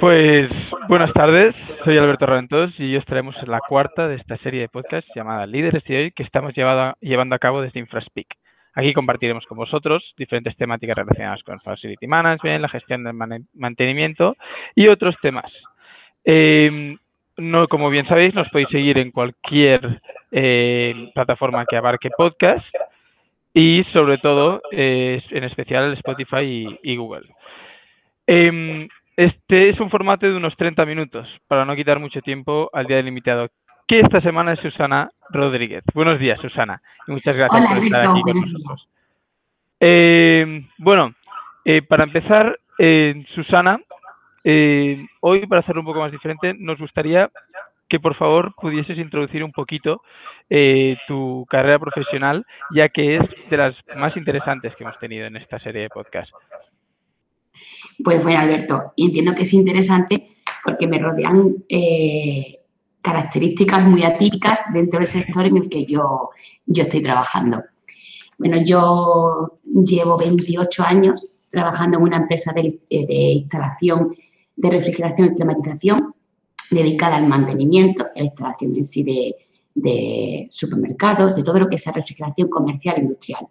Pues buenas tardes, soy Alberto Rentos y hoy estaremos en la cuarta de esta serie de podcast llamada Líderes de hoy que estamos llevando a cabo desde InfraSpeak. Aquí compartiremos con vosotros diferentes temáticas relacionadas con Facility Management, la gestión del mantenimiento y otros temas. Em, como bien sabéis, nos podéis seguir en cualquier eh, plataforma que abarque podcast y sobre todo, eh, en especial Spotify y, Google. Este es un formato de unos 30 minutos, para no quitar mucho tiempo al día del invitado, que esta semana es Susana Rodríguez. Buenos días, Susana, y muchas gracias por estar aquí con nosotros. Eh, bueno, eh, para empezar, eh, Susana, hoy para hacerlo un poco más diferente, nos gustaría que por favor pudieses introducir un poquito tu carrera profesional, ya que es de las más interesantes que hemos tenido en esta serie de podcast. Pues bueno, Alberto, entiendo que es interesante porque me rodean eh, características muy atípicas dentro del sector en el que yo, yo estoy trabajando. Bueno, yo llevo 28 años trabajando en una empresa de, instalación de refrigeración y climatización dedicada al mantenimiento, a la instalación en sí de, de supermercados, de todo lo que es refrigeración comercial e industrial.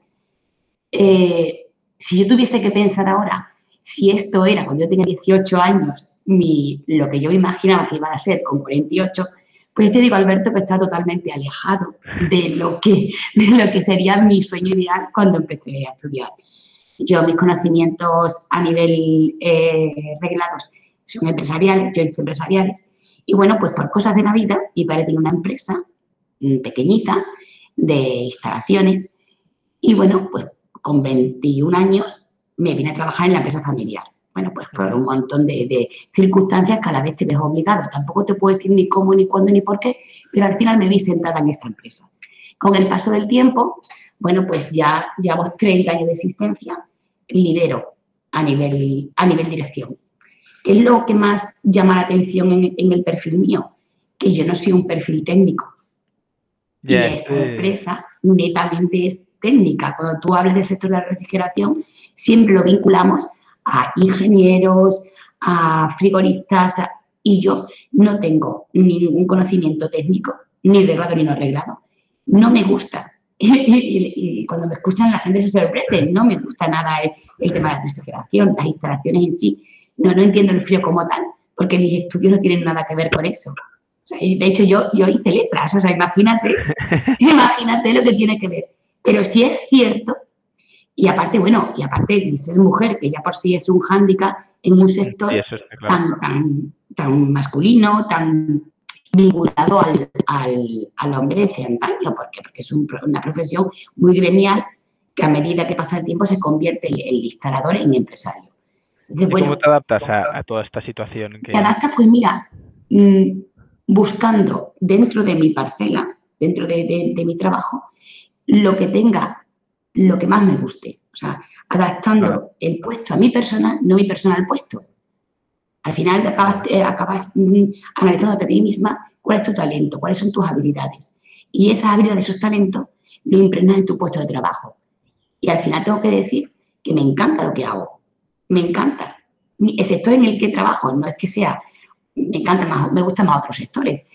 Eh, si yo tuviese que pensar ahora si esto era cuando yo tenía 18 años, lo que yo imaginaba que iba a ser con 48, pues te digo, Alberto, que está totalmente alejado de lo que, de lo que sería mi sueño ideal cuando empecé a estudiar. Yo, mis conocimientos a nivel eh, reglados son empresariales, yo hice empresariales, y bueno, pues por cosas de la vida, mi padre tiene una empresa mm, pequeñita de instalaciones, y bueno, pues con 21 años me vine a trabajar en la empresa familiar. Bueno, pues por un montón de, circunstancias cada vez te ves obligado. Tampoco te puedo decir ni cómo, ni cuándo, ni por qué, pero al final me vi sentada en esta empresa. Con el paso del tiempo, bueno, pues ya llevamos 30 años de existencia, lidero a nivel, a nivel dirección. ¿Qué es lo que más llama la atención en, el perfil mío? Que yo no soy un perfil técnico. y esta empresa netamente es técnica. Cuando tú hablas del sector de la refrigeración, siempre lo vinculamos a ingenieros, a frigoristas, y yo no tengo ningún conocimiento técnico, ni reglado ni no reglado. No me gusta. y, cuando me escuchan la gente se sorprende. No me gusta nada el, tema de la refrigeración, las instalaciones en sí. No, no entiendo el frío como tal, porque mis estudios no tienen nada que ver con eso. de hecho, yo, yo hice letras, o sea, imagínate, imagínate lo que tiene que ver. Pero sí es cierto, y aparte, bueno, y aparte de ser mujer, que ya por sí es un hándicap en un sector tan, tan, masculino, tan vinculado al, al, hombre de antaño, porque, porque es una profesión muy gremial que a medida que pasa el tiempo se convierte el, instalador en empresario. ¿Cómo te adaptas a, toda esta situación? Te adaptas, pues mira, mm, buscando dentro de mi parcela, dentro de mi trabajo, lo que tenga, lo que más me guste. O sea, adaptando el puesto a mi persona, no mi persona al puesto. Al final acabas, eh, acabas mm, analizándote a ti misma cuál es tu talento, cuáles son tus habilidades. Y esas habilidades, esos talentos, lo impregnas en tu puesto de trabajo. Y al final tengo que decir que me encanta lo que hago. Me encanta. El sector en el que trabajo no es que sea, me encanta más, me gustan más otros sectores.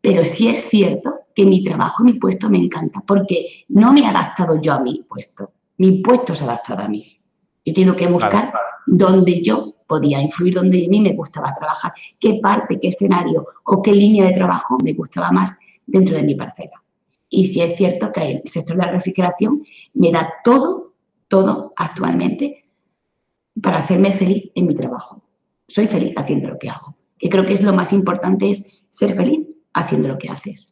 Pero sí es cierto que mi trabajo, mi puesto me encanta, porque no me he adaptado yo a mi puesto, mi puesto se ha adaptado a mí. Yo tengo que buscar dónde yo podía influir, donde a mí me gustaba trabajar, qué parte, qué escenario o qué línea de trabajo me gustaba más dentro de mi parcela. Y sí es cierto que el sector de la refrigeración me da todo, todo actualmente para hacerme feliz en mi trabajo. Soy feliz haciendo lo que hago. Y creo que es lo más importante es ser feliz haciendo lo que haces.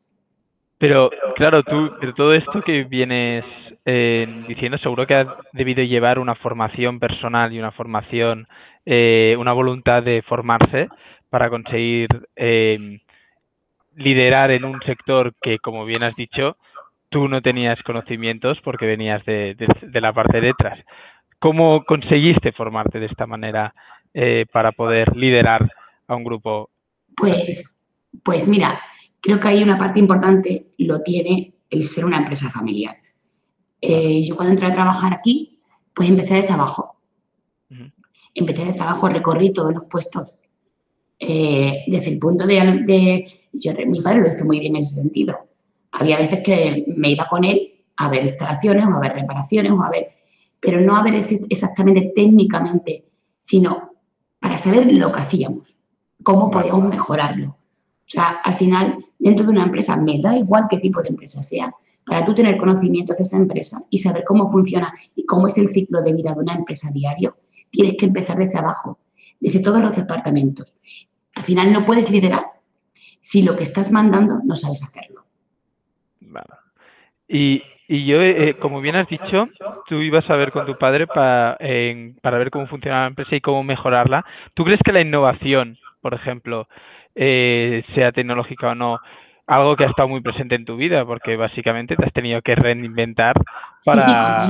Pero, claro, tú, de todo esto que vienes eh, diciendo, seguro que has debido llevar una formación personal y una formación, eh, una voluntad de formarse para conseguir eh, liderar en un sector que, como bien has dicho, tú no tenías conocimientos porque venías de, la parte de detrás. ¿Cómo conseguiste formarte de esta manera para poder liderar a un grupo? Pues, pues mira, creo que hay una parte importante, lo tiene el ser una empresa familiar. Eh, yo cuando entré a trabajar aquí, pues empecé desde abajo. Empecé desde abajo, recorrí todos los puestos eh, desde el punto de, yo, mi padre lo hizo muy bien en ese sentido. Había veces que me iba con él a ver instalaciones o a ver reparaciones o a ver, pero no a ver exactamente técnicamente, sino para saber lo que hacíamos, cómo podíamos mejorarlo. O sea, al final, dentro de una empresa, me da igual qué tipo de empresa sea, para tú tener conocimiento de esa empresa y saber cómo funciona y cómo es el ciclo de vida de una empresa diario, tienes que empezar desde abajo, desde todos los departamentos. Al final no puedes liderar si lo que estás mandando no sabes hacerlo. Vale. Y, yo, eh, como bien has dicho, tú ibas a ver con tu padre para, para ver cómo funciona la empresa y cómo mejorarla. ¿Tú crees que la innovación, por ejemplo, eh, sea tecnológica o no, algo que ha estado muy presente en tu vida? Porque básicamente te has tenido que reinventar para,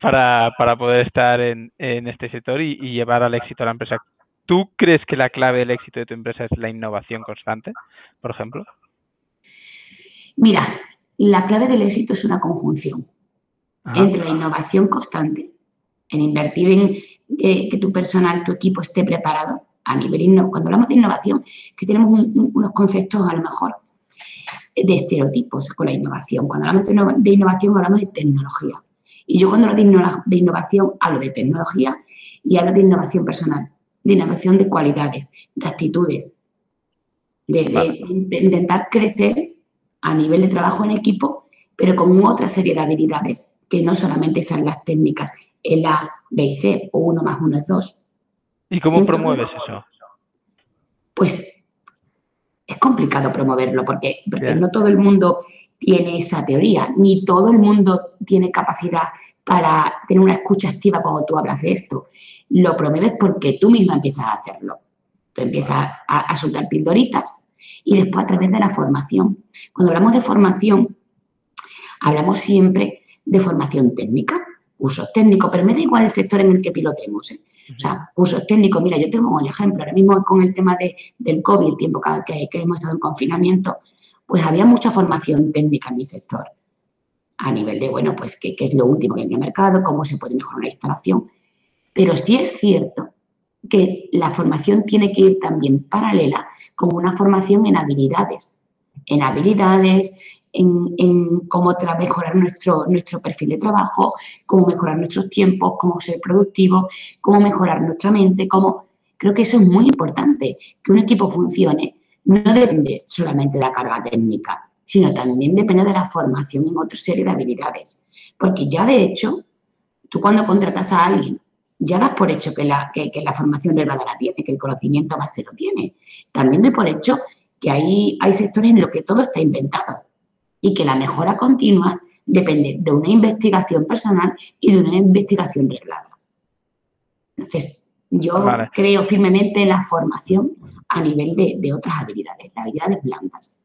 para, para poder estar en, en este sector y, y llevar al éxito a la empresa. ¿Tú crees que la clave del éxito de tu empresa es la innovación constante, por ejemplo? Mira, la clave del éxito es una conjunción entre la innovación constante, en invertir en que, tu personal, tu equipo esté preparado a nivel Cuando hablamos de innovación, que tenemos unos conceptos a lo mejor de estereotipos con la innovación. Cuando hablamos de, innovación hablamos de tecnología. Y yo cuando hablo de, de innovación hablo de tecnología y hablo de innovación personal de innovación de cualidades, de actitudes, de, intentar crecer a nivel de trabajo en equipo, pero con otra serie de habilidades, que no solamente son las técnicas, el A, B y C, o uno más uno es dos. ¿Y cómo promueves eso? Pues es complicado promoverlo porque, porque no todo el mundo tiene esa teoría, ni todo el mundo tiene capacidad para tener una escucha activa cuando tú hablas de esto lo promueves porque tú misma empiezas a hacerlo. Tú empiezas a, soltar pildoritas y después a través de la formación. Cuando hablamos de formación, hablamos siempre de formación técnica, cursos técnicos, pero me da igual el sector en el que pilotemos. ¿eh? O sea, cursos técnicos, mira, yo tengo un ejemplo, ahora mismo con el tema de, del COVID, el tiempo que, que, hemos estado en confinamiento, pues había mucha formación técnica en mi sector, a nivel de, bueno, pues qué, qué es lo último que hay en el mercado, cómo se puede mejorar la instalación. Pero sí es cierto que la formación tiene que ir también paralela con una formación en habilidades, en habilidades, en, cómo mejorar nuestro, nuestro perfil de trabajo, cómo mejorar nuestros tiempos, cómo ser productivo, cómo mejorar nuestra mente, cómo... Creo que eso es muy importante, que un equipo funcione no depende solamente de la carga técnica, sino también depende de la formación en otra serie de habilidades. Porque ya de hecho, tú cuando contratas a alguien ya das por hecho que la, que, la formación verbal la tiene, que el conocimiento base lo tiene. También doy por hecho que hay, hay sectores en los que todo está inventado y que la mejora continua depende de una investigación personal y de una investigación reglada. Entonces, yo creo firmemente en la formación a nivel de, de otras habilidades, las habilidades blandas.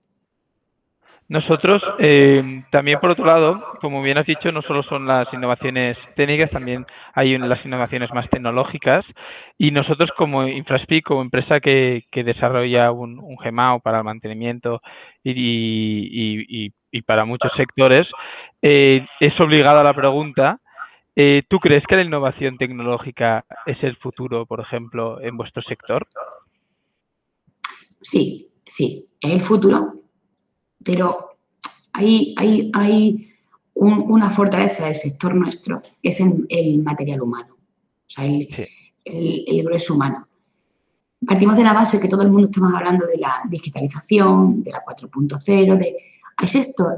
Nosotros, eh, también por otro lado, como bien has dicho, no solo son las innovaciones técnicas, también hay las innovaciones más tecnológicas. Y nosotros como Infraspeak, como empresa que, desarrolla un, un, GMAO para el mantenimiento y, para muchos sectores, eh, es obligada la pregunta, eh, ¿tú crees que la innovación tecnológica es el futuro, por ejemplo, en vuestro sector? Sí, sí, es el futuro, pero hay, hay, hay una fortaleza del sector nuestro que es el, el material humano, o sea, el, el, grueso humano. Partimos de la base que todo el mundo estamos hablando de la digitalización, de la 4.0, de... Hay,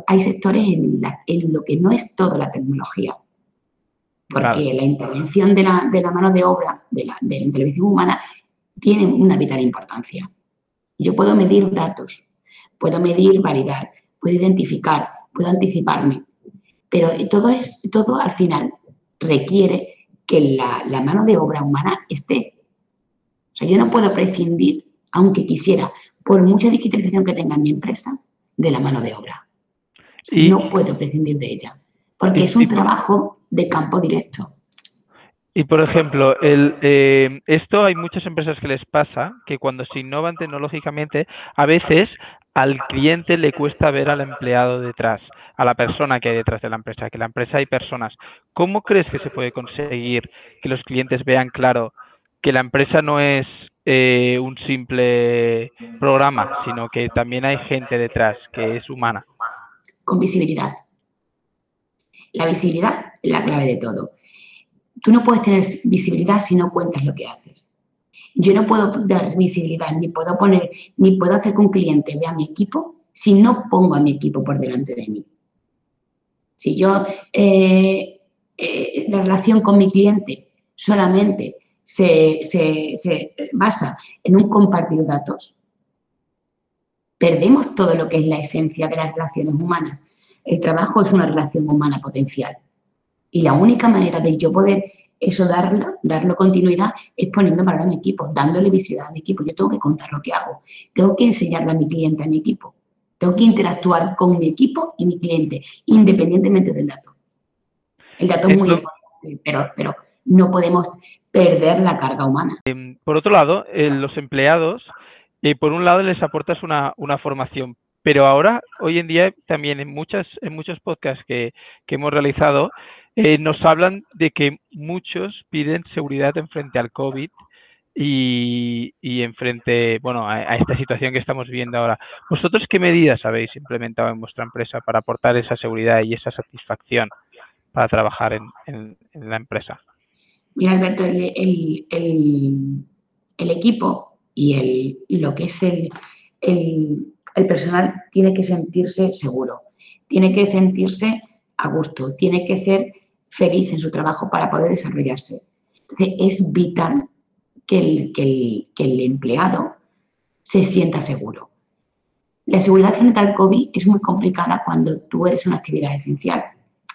hay sectores en, en, lo que no es toda la tecnología, porque la intervención de la, de la, mano de obra, de la, de la intervención humana, tiene una vital importancia. Yo puedo medir datos, puedo medir, validar, puedo identificar, puedo anticiparme. Pero todo, es, todo al final requiere que la, la mano de obra humana esté. O sea, yo no puedo prescindir, aunque quisiera, por mucha digitalización que tenga en mi empresa, de la mano de obra. no puedo prescindir de ella, porque es un trabajo de campo directo. Y por ejemplo, el, eh, esto hay muchas empresas que les pasa que cuando se innovan tecnológicamente, a veces al cliente le cuesta ver al empleado detrás, a la persona que hay detrás de la empresa, que la empresa hay personas. ¿Cómo crees que se puede conseguir que los clientes vean claro que la empresa no es eh, un simple programa, sino que también hay gente detrás que es humana. Con visibilidad. La visibilidad es la clave de todo. Tú no puedes tener visibilidad si no cuentas lo que haces. Yo no puedo dar visibilidad, ni puedo poner, ni puedo hacer que un cliente vea mi equipo si no pongo a mi equipo por delante de mí. Si yo, eh, eh, la relación con mi cliente solamente se, se, basa en un compartir datos, perdemos todo lo que es la esencia de las relaciones humanas. El trabajo es una relación humana potencial. Y la única manera de yo poder eso darlo, darlo continuidad, es poniendo valor a mi equipo, dándole visibilidad a mi equipo. Yo tengo que contar lo que hago, tengo que enseñarle a mi cliente, a mi equipo. Tengo que interactuar con mi equipo y mi cliente, independientemente del dato. El dato es muy importante, pero, pero no podemos perder la carga humana. Em, por otro lado, eh, los empleados, eh, por un lado les aportas una, formación, pero ahora, hoy en día, también en, muchas, en muchos podcasts que, que hemos realizado, eh, nos hablan de que muchos piden seguridad en frente al COVID y, y en frente, bueno, a, esta situación que estamos viendo ahora. ¿Vosotros qué medidas habéis implementado en vuestra empresa para aportar esa seguridad y esa satisfacción para trabajar en, la empresa? Mira, Alberto, el, equipo y, el, lo que es el, el personal tiene que sentirse seguro, tiene que sentirse a gusto, tiene que ser feliz en su trabajo para poder desarrollarse. Entonces, es vital que el, que el, empleado se sienta seguro. La seguridad frente al COVID es muy complicada cuando tú eres una actividad esencial.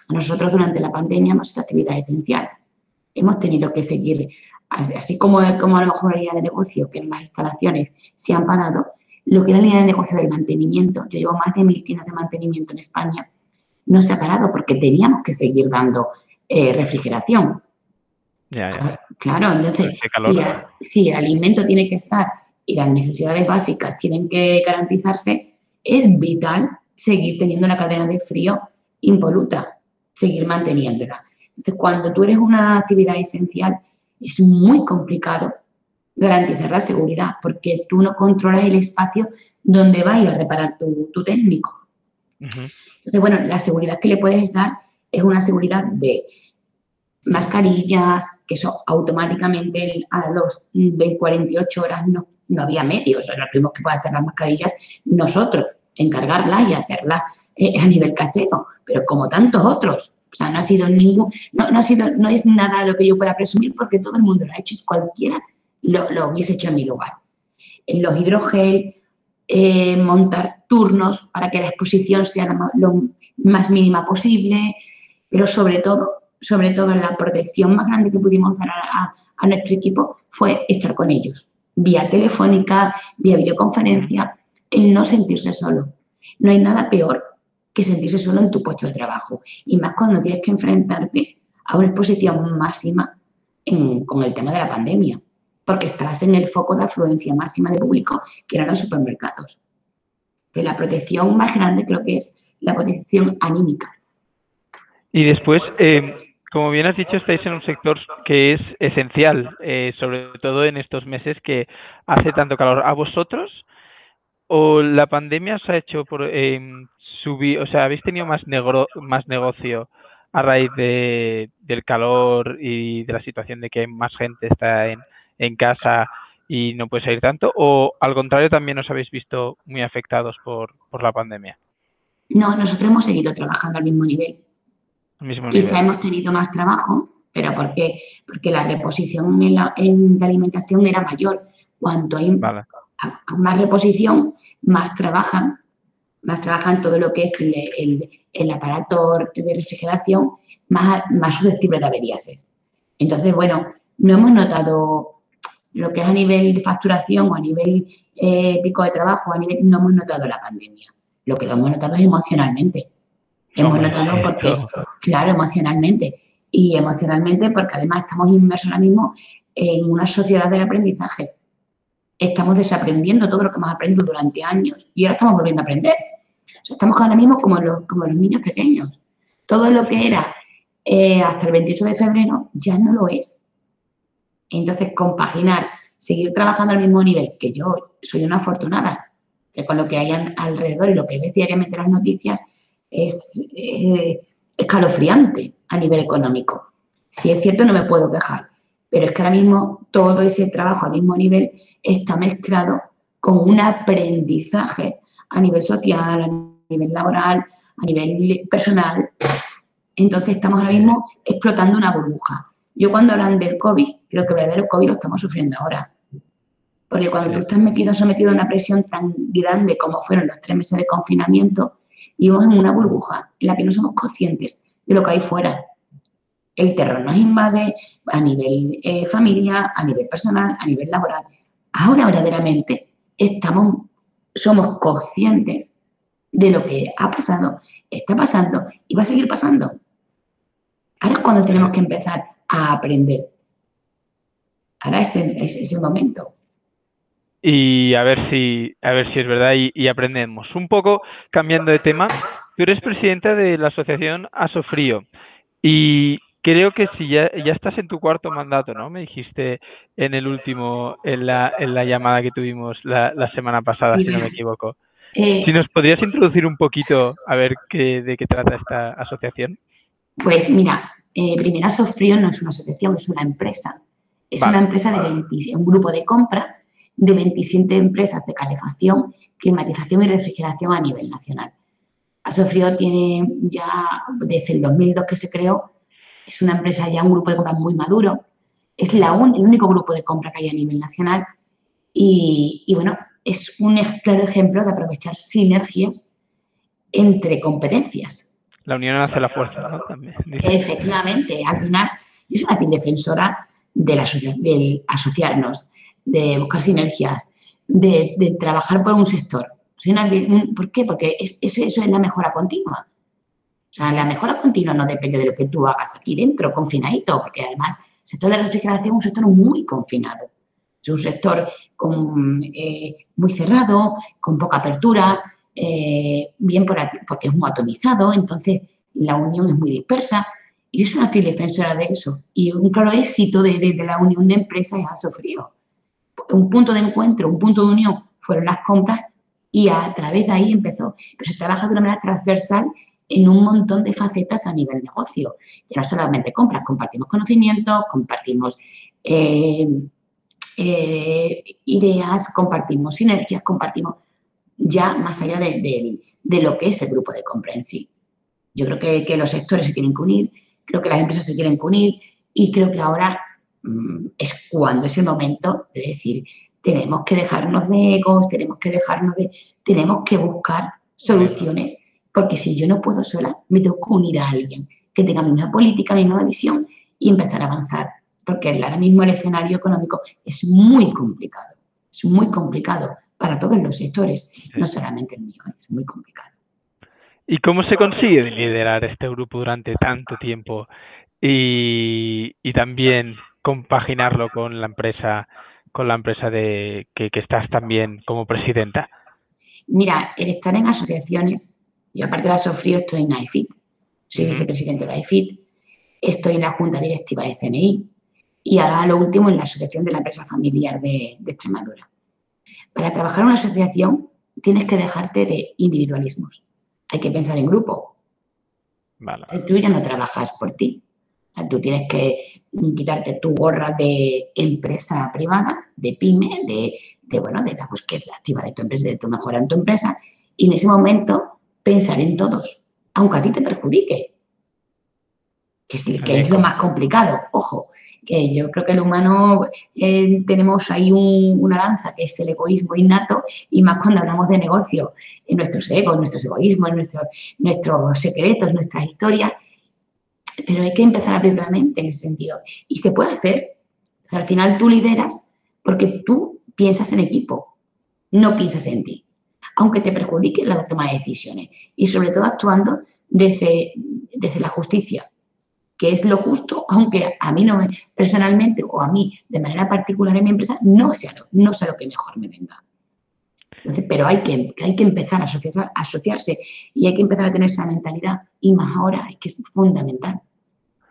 Nosotros durante la pandemia hemos sido actividad esencial. Hemos tenido que seguir, así como, como a lo mejor la línea de negocio, que en las instalaciones se han parado, lo que es la línea de negocio del mantenimiento, yo llevo más de mil tiendas de mantenimiento en España, no se ha parado porque teníamos que seguir dando eh, refrigeración. Claro, entonces, si, el alimento tiene que estar y las necesidades básicas tienen que garantizarse, es vital seguir teniendo una cadena de frío impoluta, seguir manteniéndola. Entonces, cuando tú eres una actividad esencial, es muy complicado garantizar la seguridad porque tú no controlas el espacio donde va a reparar tu, técnico. Entonces, bueno, la seguridad que le puedes dar es una seguridad de mascarillas, que eso automáticamente a los 48 horas no, no había medios, o sea, los primos que pueden hacer las mascarillas nosotros, encargarlas y hacerlas eh, a nivel casero, pero como tantos otros. O sea, no ha sido ningún, no, no, ha sido, no es nada lo que yo pueda presumir porque todo el mundo lo ha hecho cualquiera lo, lo hubiese hecho en mi lugar. En los hidrogel, eh, montar turnos para que la exposición sea lo más mínima posible, pero sobre todo, sobre todo la protección más grande que pudimos dar a, nuestro equipo fue estar con ellos, vía telefónica, vía videoconferencia, el no sentirse solo. No hay nada peor que sentirse solo en tu puesto de trabajo, y más cuando tienes que enfrentarte a una exposición máxima con el tema de la pandemia, porque estás en el foco de afluencia máxima de público, que eran los supermercados. Que la protección más grande creo que es la protección anímica. Y después, eh, como bien has dicho, estáis en un sector que es esencial, eh, sobre todo en estos meses que hace tanto calor. ¿A vosotros o la pandemia os ha hecho por eh, subir, o sea, habéis tenido más, más negocio a raíz de, del calor y de la situación de que más gente está en, en casa y no puede salir tanto? ¿O al contrario también os habéis visto muy afectados por, por la pandemia? No, nosotros hemos seguido trabajando al mismo nivel. Quizá hemos tenido más trabajo, pero ¿por qué? Porque la reposición en la, alimentación era mayor. Cuanto hay más reposición, más trabajan, más trabajan todo lo que es el, aparato de refrigeración, más, más susceptible de averías es. Entonces, bueno, no hemos notado lo que es a nivel de facturación o a nivel eh, pico de trabajo, a nivel, no hemos notado la pandemia. Lo que lo hemos notado es emocionalmente. Hemos notado porque, claro, emocionalmente. Y emocionalmente porque además estamos inmersos ahora mismo en una sociedad del aprendizaje. Estamos desaprendiendo todo lo que hemos aprendido durante años y ahora estamos volviendo a aprender. Estamos ahora mismo como los, como los niños pequeños. Todo lo que era eh, hasta el 28 de febrero ya no lo es. Entonces, compaginar seguir trabajando al mismo nivel, que yo soy una afortunada, que con lo que hay alrededor y lo que ves diariamente en las noticias es eh, escalofriante a nivel económico. Si es cierto, no me puedo quejar, pero es que ahora mismo todo ese trabajo al mismo nivel está mezclado con un aprendizaje a nivel social, a laboral, a nivel personal. Entonces estamos ahora mismo explotando una burbuja. Yo cuando hablan del COVID, creo que el verdadero COVID lo estamos sufriendo ahora. Porque cuando tú estás metido, sometido a una presión tan grande como fueron los tres meses de confinamiento, vivimos en una burbuja en la que no somos conscientes de lo que hay fuera. El terror nos invade a nivel eh, familia, a nivel personal, a nivel laboral. Ahora verdaderamente estamos, somos conscientes de lo que ha pasado, está pasando y va a seguir pasando. Ahora es cuando tenemos que empezar a aprender. Ahora es el, es, el momento. Y a ver si, a ver si es verdad y, aprendemos. Un poco cambiando de tema, tú eres presidenta de la asociación Asofrío y creo que si ya, ya estás en tu cuarto mandato, ¿no? Me dijiste en el último, en la, en la llamada que tuvimos la, la semana pasada, si no me equivoco. Eh, si nos podrías introducir un poquito a ver qué, de qué trata esta asociación. Pues mira, eh, Primera Sofrío no es una asociación, es una empresa. Es una empresa de 20, un grupo de compra de 27 empresas de calefacción, climatización y refrigeración a nivel nacional. Asofrío tiene ya desde el 2002 que se creó, es una empresa ya, un grupo de compra muy maduro, es la el único grupo de compra que hay a nivel nacional y, y bueno, es un claro ejemplo de aprovechar sinergias entre competencias. La unión hace la fuerza, ¿no? También. Efectivamente, al final, yo soy una defensora de, la, de asociarnos, de buscar sinergias, de, trabajar por un sector. ¿Por qué? Porque eso es la mejora continua. O sea, la mejora continua no depende de lo que tú hagas aquí dentro, confinadito, porque además el sector de la refrigeración es un sector muy confinado. Es un sector eh, muy cerrado, con poca apertura, eh, bien por porque es muy atomizado, entonces la unión es muy dispersa. Y yo soy una fiel defensora de eso. Y un claro éxito de, la unión de empresas ha sufrido. Un punto de encuentro, un punto de unión fueron las compras y a través de ahí empezó. Pero se trabaja de una manera transversal en un montón de facetas a nivel negocio. Ya no solamente compras, compartimos conocimientos, compartimos eh, eh, ideas, compartimos sinergias, compartimos ya más allá de, lo que es el grupo de compra en sí. Yo creo que, los sectores se tienen que unir, creo que las empresas se tienen que unir y creo que ahora mm, es cuando es el momento de decir, tenemos que dejarnos de egos, tenemos que dejarnos de, tenemos que buscar soluciones, porque si yo no puedo sola, me tengo que unir a alguien que tenga la misma política, la misma visión y empezar a avanzar porque ahora mismo el escenario económico es muy complicado, es muy complicado para todos los sectores, no solamente el mío, es muy complicado. ¿Y cómo se consigue liderar este grupo durante tanto tiempo y, también compaginarlo con la empresa, con la empresa de que, estás también como presidenta? Mira, el estar en asociaciones, yo aparte de la Sofrío estoy en AIFIT, soy vicepresidente de AIFIT, estoy en la junta directiva de CNI, y ahora lo último en la Asociación de la Empresa Familiar de, Extremadura. Para trabajar en una asociación tienes que dejarte de individualismos. Hay que pensar en grupo. Tú ya no trabajas por ti. Tú tienes que quitarte tu gorra de empresa privada, de pyme, de, bueno, de la búsqueda activa de tu empresa, de tu mejora en tu empresa, y en ese momento pensar en todos, aunque a ti te perjudique, que es, que es lo más complicado. Ojo, que yo creo que el humano eh, tenemos ahí una lanza que es el egoísmo innato y más cuando hablamos de negocio, en nuestros egos, nuestros egoísmos, nuestros, nuestros secretos, nuestras historias, pero hay que empezar a abrir la mente en ese sentido. Y se puede hacer. al final tú lideras porque tú piensas en equipo, no piensas en ti, aunque te perjudique la toma de decisiones y sobre todo actuando desde, desde la justicia que es lo justo, aunque a mí no me, personalmente o a mí de manera particular en mi empresa no sea lo, no sea lo que mejor me venga. Entonces, pero hay que, hay que empezar a, asociarse y hay que empezar a tener esa mentalidad y más ahora es que es fundamental.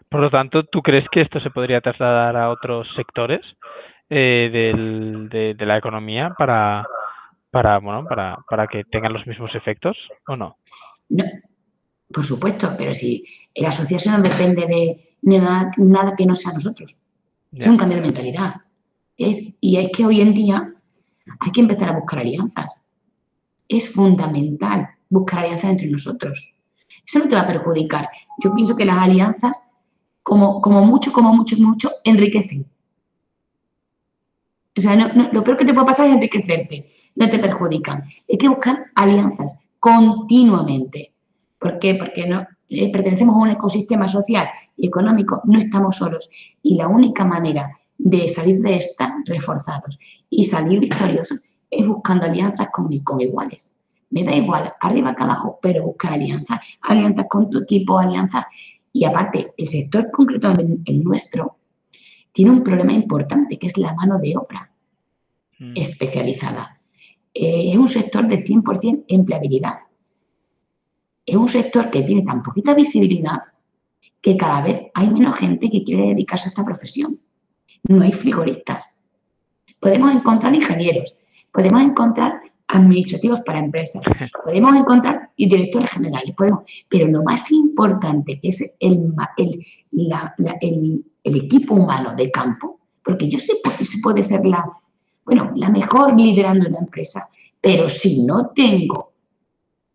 Por lo tanto, ¿tú crees que esto se podría trasladar a otros sectores? eh, del, de, la economía para, para, bueno, para, para que tengan los mismos efectos o no? No, por supuesto, pero si la asociación no depende de, nada, nada, que no sea nosotros. Es un cambio de mentalidad. y es que hoy en día hay que empezar a buscar alianzas. Es fundamental buscar alianzas entre nosotros. Eso no te va a perjudicar. Yo pienso que las alianzas, como, como mucho, como mucho, mucho, enriquecen. O sea, lo peor que te puede pasar es enriquecerte, no te perjudican. Hay que buscar alianzas continuamente. ¿Por qué? Porque no, eh, pertenecemos a un ecosistema social y económico, no estamos solos. Y la única manera de salir de esta reforzados y salir victoriosos es buscando alianzas con, con iguales. Me da igual, arriba que abajo, pero buscar alianzas, alianzas con tu equipo, alianzas. Y aparte, el sector concreto, el, nuestro, tiene un problema importante, que es la mano de obra mm. especializada. Eh, es un sector de 100% empleabilidad. Es un sector que tiene tan poquita visibilidad que cada vez hay menos gente que quiere dedicarse a esta profesión. No hay frigoristas. Podemos encontrar ingenieros, podemos encontrar administrativos para empresas, podemos encontrar directores generales, podemos, pero lo más importante que es el, el, equipo humano de campo, porque yo sé que se puede ser la, bueno, la mejor liderando una empresa, pero si no tengo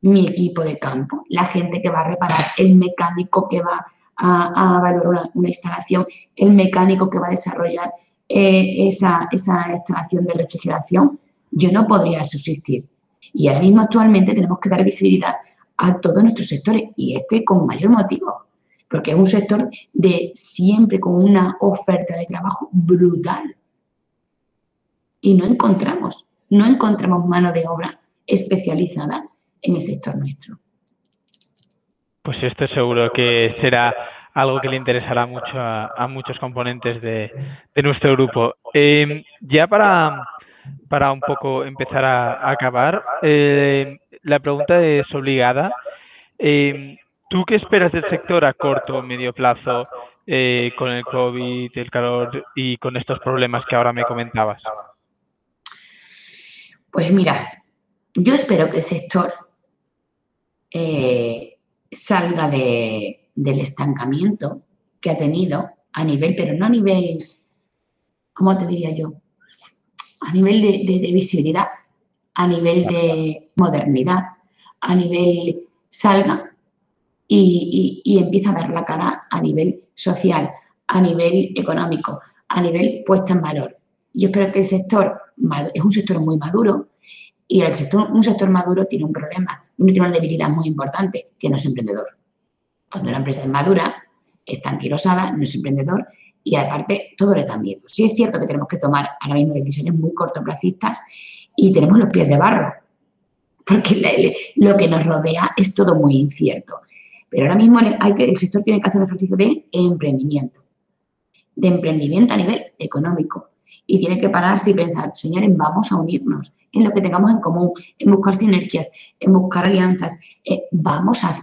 mi equipo de campo, la gente que va a reparar, el mecánico que va a, valorar una, instalación, el mecánico que va a desarrollar eh, esa, esa instalación de refrigeración, yo no podría subsistir. Y ahora mismo actualmente tenemos que dar visibilidad a todos nuestros sectores y este con mayor motivo, porque es un sector de siempre con una oferta de trabajo brutal. Y no encontramos, no encontramos mano de obra especializada en el sector nuestro. Pues esto seguro que será algo que le interesará mucho a, muchos componentes de, nuestro grupo. Em, ya para, para un poco empezar a, acabar, eh, la pregunta es obligada. Em, ¿Tú qué esperas del sector a corto o medio plazo eh, con el COVID, el calor y con estos problemas que ahora me comentabas? Pues mira, yo espero que el sector eh, salga del estancamiento que ha tenido a nivel, pero no a nivel, ¿cómo te diría yo? A nivel de, visibilidad, a nivel de modernidad, a nivel salga y, y, empieza a dar la cara a nivel social, a nivel económico, a nivel puesta en valor. Yo espero que el sector es un sector muy maduro, y el sector, un sector maduro tiene un problema, tiene una debilidad muy importante, que no es emprendedor. Cuando la empresa es madura, está anquilosada, no es emprendedor y aparte todo le da miedo. Sí es cierto que tenemos que tomar ahora mismo decisiones muy cortoplacistas y tenemos los pies de barro, porque lo que nos rodea es todo muy incierto. Pero ahora mismo hay que, el sector tiene que hacer un ejercicio de emprendimiento, de emprendimiento a nivel económico, y tiene que pararse y pensar, señores, vamos a unirnos en lo que tengamos en común, en buscar sinergias, en buscar alianzas. Eh, vamos a,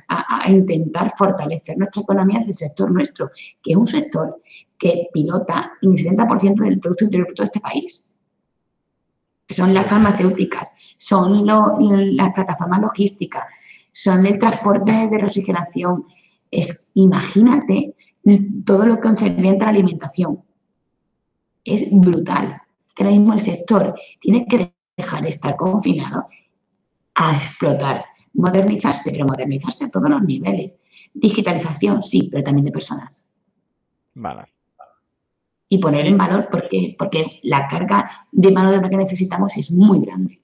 intentar fortalecer nuestra economía del sector nuestro, que es un sector que pilota el 70% del Producto Interior Bruto de este país. Son las farmacéuticas, son las plataformas logísticas, son el transporte de refrigeración. Es, imagínate todo lo que concerniente a la alimentación es brutal. que ahora mismo el sector tiene que dejar de estar confinado a explotar, modernizarse, pero modernizarse a todos los niveles. Digitalización, sí, pero también de personas. Vale. Y poner en valor porque, porque la carga de mano de obra que necesitamos es muy grande.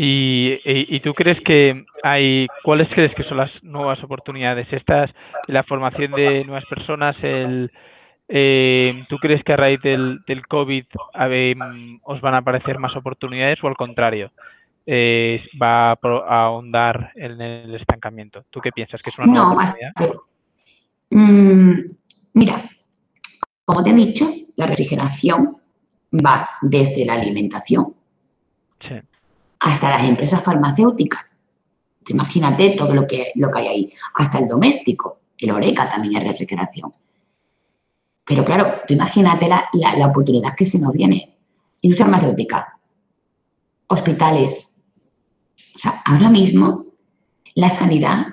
¿Y, y, tú crees que hay, cuáles crees que son las nuevas oportunidades? Estas, la formación de nuevas personas, el, eh, ¿Tú crees que a raíz del, del COVID os van a aparecer más oportunidades o al contrario? Eh, va a, ahondar en el estancamiento. ¿Tú qué piensas? ¿Que es una nueva oportunidad? Mm, mira, como te he dicho, la refrigeración va desde la alimentación hasta las empresas farmacéuticas. Imagínate todo lo que, lo que hay ahí. Hasta el doméstico. El Oreca también es refrigeración. Pero claro, tú imagínate la, la, oportunidad que se nos viene. Industria farmacéutica, hospitales. O sea, ahora mismo la sanidad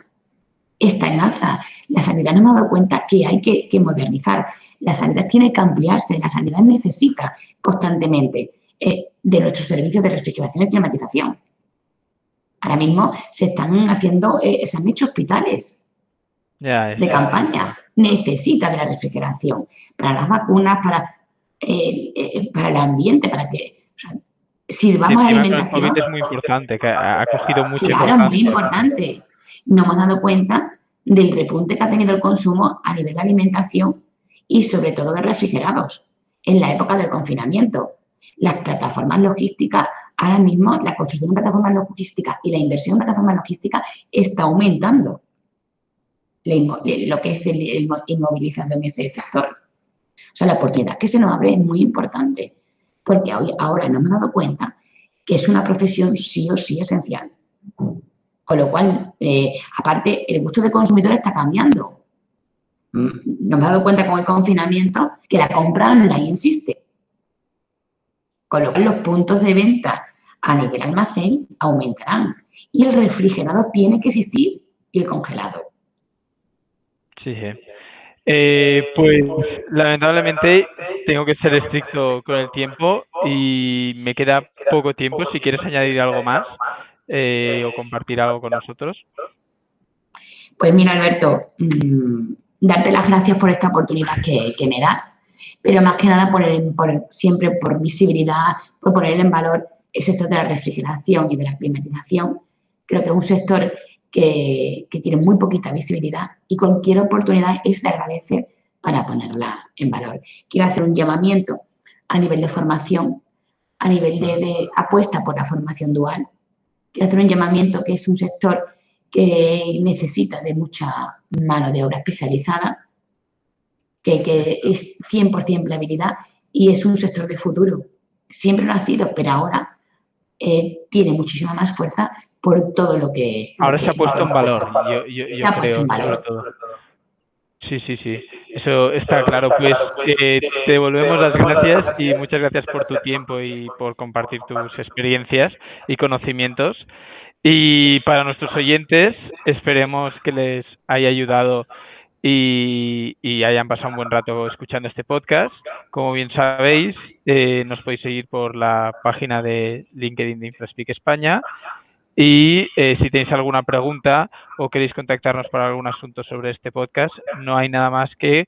está en alza. La sanidad no me ha dado cuenta que hay que, modernizar. La sanidad tiene que ampliarse. La sanidad necesita constantemente eh, de nuestros servicios de refrigeración y climatización. Ahora mismo se están haciendo, eh, se han hecho hospitales de campaña. Necesita de la refrigeración para las vacunas, para, eh, para el ambiente, para que sirvamos a la alimentación. El es muy importante, que ha cogido mucho Claro, muy importante. No hemos dado cuenta del repunte que ha tenido el consumo a nivel de alimentación y sobre todo de refrigerados en la época del confinamiento. Las plataformas logísticas, ahora mismo la construcción de plataformas logísticas y la inversión en plataformas logísticas está aumentando lo que es el, inmovilizando en ese sector. O sea, la oportunidad que se nos abre es muy importante, porque hoy, ahora nos hemos dado cuenta que es una profesión sí o sí esencial. Con lo cual, eh, aparte, el gusto del consumidor está cambiando. Mm, nos hemos dado cuenta con el confinamiento que la compra online insiste. Con lo cual, los puntos de venta a nivel almacén aumentarán. Y el refrigerado tiene que existir y el congelado. Sí, sí. Eh, pues lamentablemente tengo que ser estricto con el tiempo y me queda poco tiempo. Si quieres añadir algo más, eh, o compartir algo con nosotros? Pues mira, Alberto, mm, darte las gracias por esta oportunidad que, me das, pero más que nada por, siempre por visibilidad, por poner en valor el sector de la refrigeración y de la climatización. Creo que es un sector que, tiene muy poquita visibilidad y cualquier oportunidad es de agradecer para ponerla en valor. Quiero hacer un llamamiento a nivel de formación, a nivel de apuesta por la formación dual, quiero hacer un llamamiento que es un sector que necesita de mucha mano de obra especializada, que, es 100% empleabilidad y es un sector de futuro. Siempre lo ha sido, pero ahora eh, tiene muchísima más fuerza por todo lo que... Ahora se ha puesto en valor, yo, en valor. Sí, sí, sí, eso está claro. Pues eh, te devolvemos las gracias y muchas gracias por tu tiempo y por compartir tus experiencias y conocimientos. Y para nuestros oyentes, esperemos que les haya ayudado y, hayan pasado un buen rato escuchando este podcast. Como bien sabéis, eh, nos podéis seguir por la página de LinkedIn de InfraSpeak España y eh, si tenéis alguna pregunta o queréis contactarnos para algún asunto sobre este podcast, no hay nada más que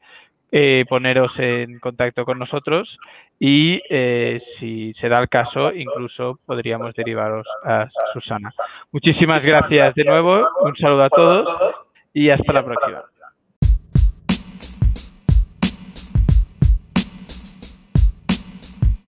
eh, poneros en contacto con nosotros y eh, si se da el caso, incluso podríamos derivaros a Susana. Muchísimas gracias de nuevo, un saludo a todos y hasta la próxima.